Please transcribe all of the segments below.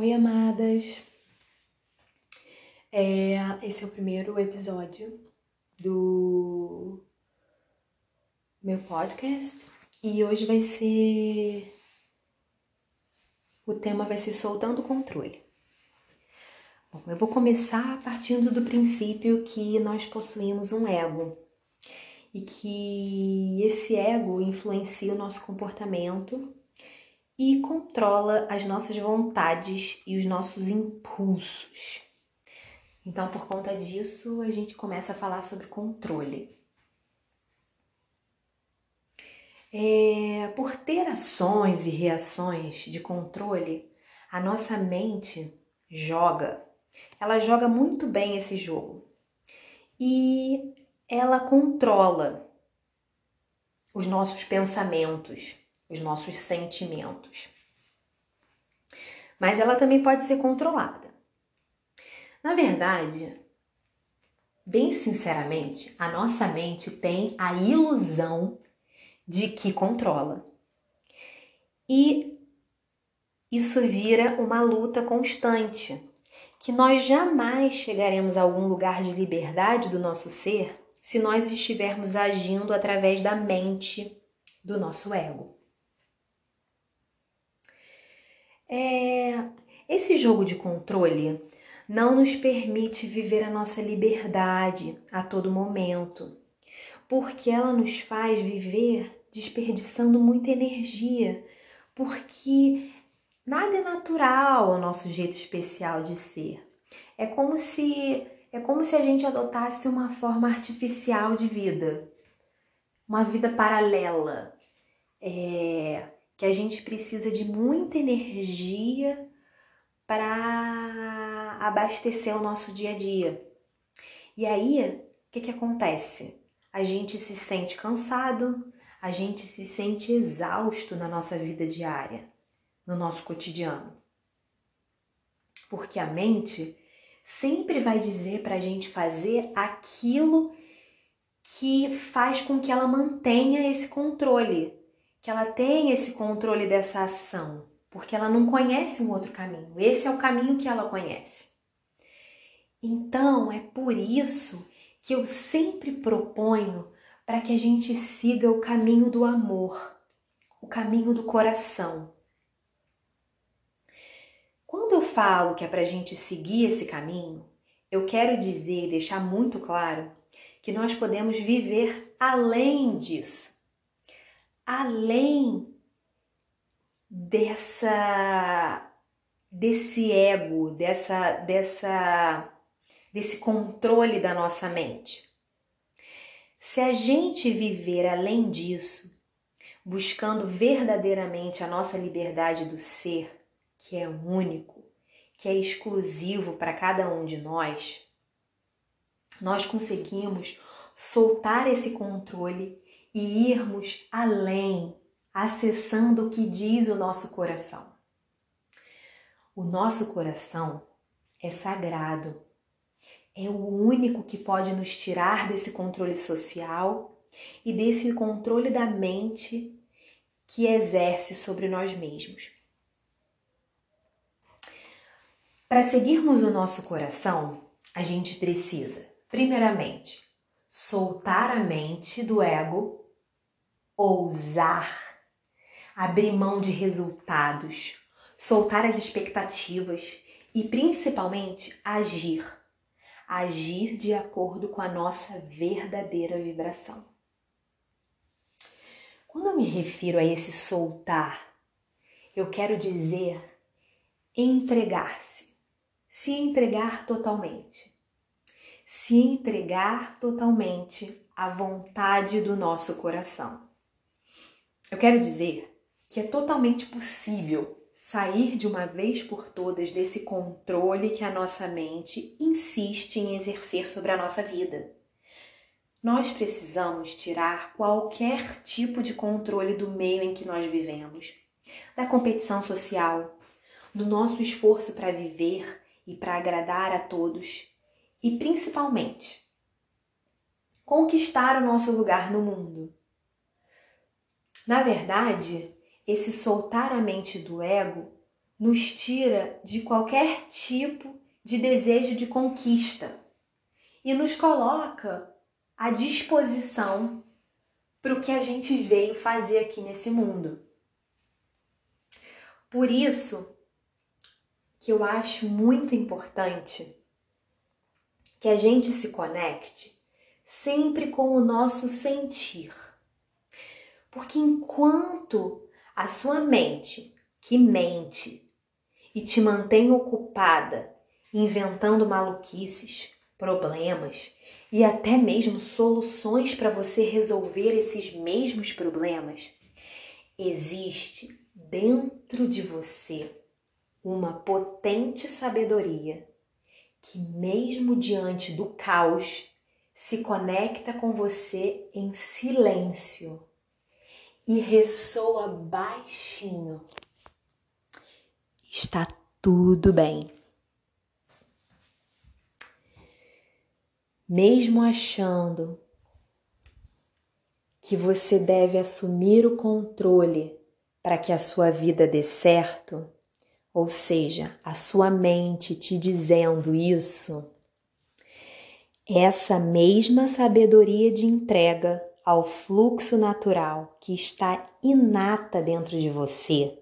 Oi, amadas! É, esse é o primeiro episódio do meu podcast e hoje vai ser. O tema vai ser soltando o controle. Bom, eu vou começar partindo do princípio que nós possuímos um ego e que esse ego influencia o nosso comportamento e controla as nossas vontades e os nossos impulsos. Então, por conta disso, a gente começa a falar sobre controle. É, por ter ações e reações de controle, a nossa mente joga. Ela joga muito bem esse jogo. E ela controla os nossos pensamentos, os nossos sentimentos. Mas ela também pode ser controlada. Na verdade, bem sinceramente, a nossa mente tem a ilusão de que controla. E isso vira uma luta constante, que nós jamais chegaremos a algum lugar de liberdade do nosso ser se nós estivermos agindo através da mente do nosso ego. É, esse jogo de controle não nos permite viver a nossa liberdade a todo momento, porque ela nos faz viver desperdiçando muita energia, porque nada é natural ao nosso jeito especial de ser. É como se é como se a gente adotasse uma forma artificial de vida, uma vida paralela, é, que a gente precisa de muita energia para abastecer o nosso dia a dia. E aí, o que, que acontece? A gente se sente cansado, a gente se sente exausto na nossa vida diária, no nosso cotidiano. Porque a mente sempre vai dizer para a gente fazer aquilo que faz com que ela mantenha esse controle, que ela tenha esse controle dessa ação, porque ela não conhece um outro caminho. Esse é o caminho que ela conhece. Então, é por isso que eu sempre proponho para que a gente siga o caminho do amor, o caminho do coração. Quando eu falo que é para a gente seguir esse caminho, eu quero dizer deixar muito claro que nós podemos viver além disso, além dessa desse ego, dessa dessa desse controle da nossa mente. Se a gente viver além disso, buscando verdadeiramente a nossa liberdade do ser, que é único, que é exclusivo para cada um de nós, nós conseguimos soltar esse controle e irmos além, acessando o que diz o nosso coração. O nosso coração é sagrado, é o único que pode nos tirar desse controle social e desse controle da mente que exerce sobre nós mesmos. Para seguirmos o nosso coração, a gente precisa, primeiramente, soltar a mente do ego, ousar, abrir mão de resultados, soltar as expectativas e principalmente agir. Agir de acordo com a nossa verdadeira vibração. Quando eu me refiro a esse soltar, eu quero dizer entregar-se se entregar totalmente. Se entregar totalmente à vontade do nosso coração. Eu quero dizer que é totalmente possível sair de uma vez por todas desse controle que a nossa mente insiste em exercer sobre a nossa vida. Nós precisamos tirar qualquer tipo de controle do meio em que nós vivemos, da competição social, do nosso esforço para viver e para agradar a todos e principalmente conquistar o nosso lugar no mundo. Na verdade, esse soltar a mente do ego nos tira de qualquer tipo de desejo de conquista e nos coloca à disposição para o que a gente veio fazer aqui nesse mundo. Por isso que eu acho muito importante que a gente se conecte sempre com o nosso sentir. Porque enquanto a sua mente, que mente e te mantém ocupada inventando maluquices, problemas e até mesmo soluções para você resolver esses mesmos problemas, existe dentro de você uma potente sabedoria que, mesmo diante do caos, se conecta com você em silêncio e ressoa baixinho. Está tudo bem. Mesmo achando que você deve assumir o controle para que a sua vida dê certo, ou seja, a sua mente te dizendo isso, essa mesma sabedoria de entrega ao fluxo natural que está inata dentro de você,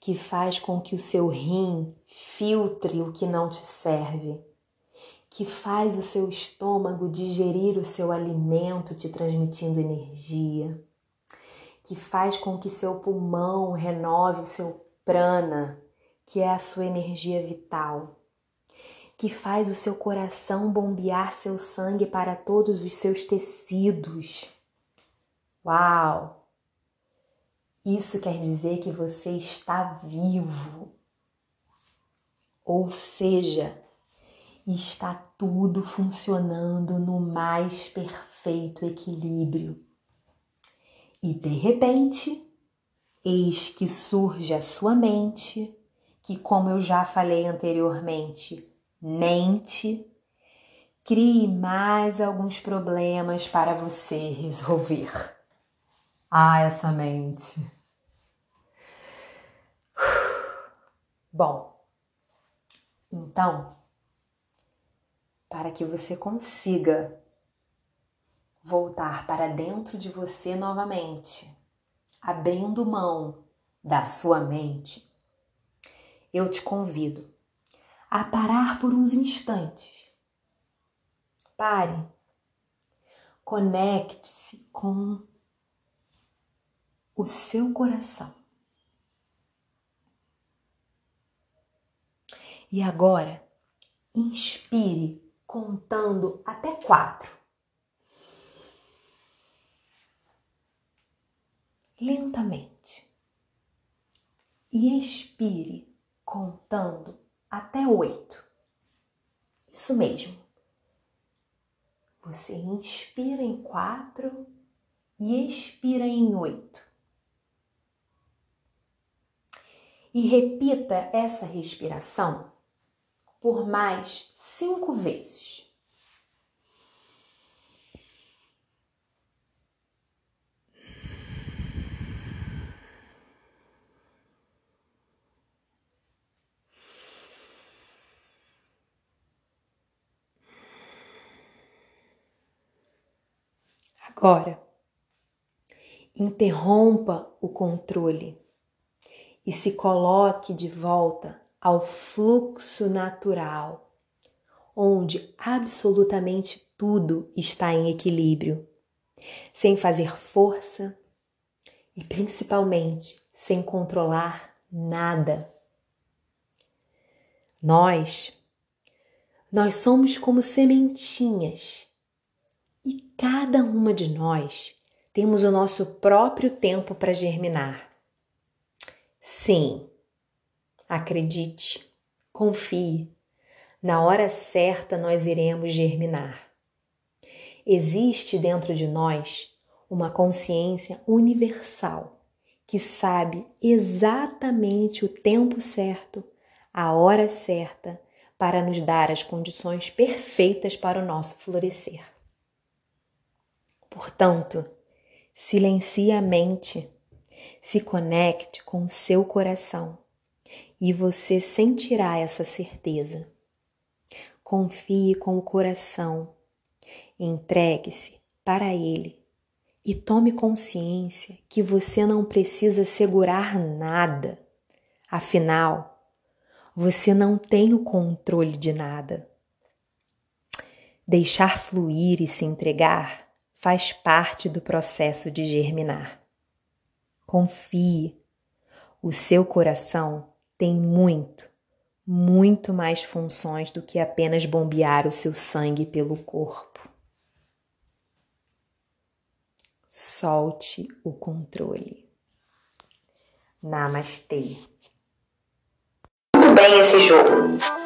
que faz com que o seu rim filtre o que não te serve, que faz o seu estômago digerir o seu alimento, te transmitindo energia, que faz com que seu pulmão renove o seu prana, que é a sua energia vital, que faz o seu coração bombear seu sangue para todos os seus tecidos. Uau! Isso quer dizer que você está vivo. Ou seja, está tudo funcionando no mais perfeito equilíbrio. E de repente, eis que surge a sua mente que, como eu já falei anteriormente, mente, crie mais alguns problemas para você resolver. Ah, essa mente. Bom, então, para que você consiga voltar para dentro de você novamente, abrindo mão da sua mente, eu te convido a parar por uns instantes. Pare. Conecte-se com o seu coração. E agora, inspire contando até quatro. Lentamente. E expire contando até oito. Isso mesmo. Você inspira em quatro e expira em oito. E repita essa respiração por mais cinco vezes. Agora, interrompa o controle e se coloque de volta ao fluxo natural, onde absolutamente tudo está em equilíbrio, sem fazer força e principalmente sem controlar nada. Nós, nós somos como sementinhas e cada uma de nós temos o nosso próprio tempo para germinar. Sim, acredite, confie, na hora certa nós iremos germinar. Existe dentro de nós uma consciência universal que sabe exatamente o tempo certo, a hora certa para nos dar as condições perfeitas para o nosso florescer. Portanto, silencie a mente, se conecte com o seu coração e você sentirá essa certeza. Confie com o coração, entregue-se para Ele e tome consciência que você não precisa segurar nada. Afinal, você não tem o controle de nada. Deixar fluir e se entregar faz parte do processo de germinar. Confie, o seu coração tem muito, muito mais funções do que apenas bombear o seu sangue pelo corpo. Solte o controle. Namastê. Muito bem esse jogo.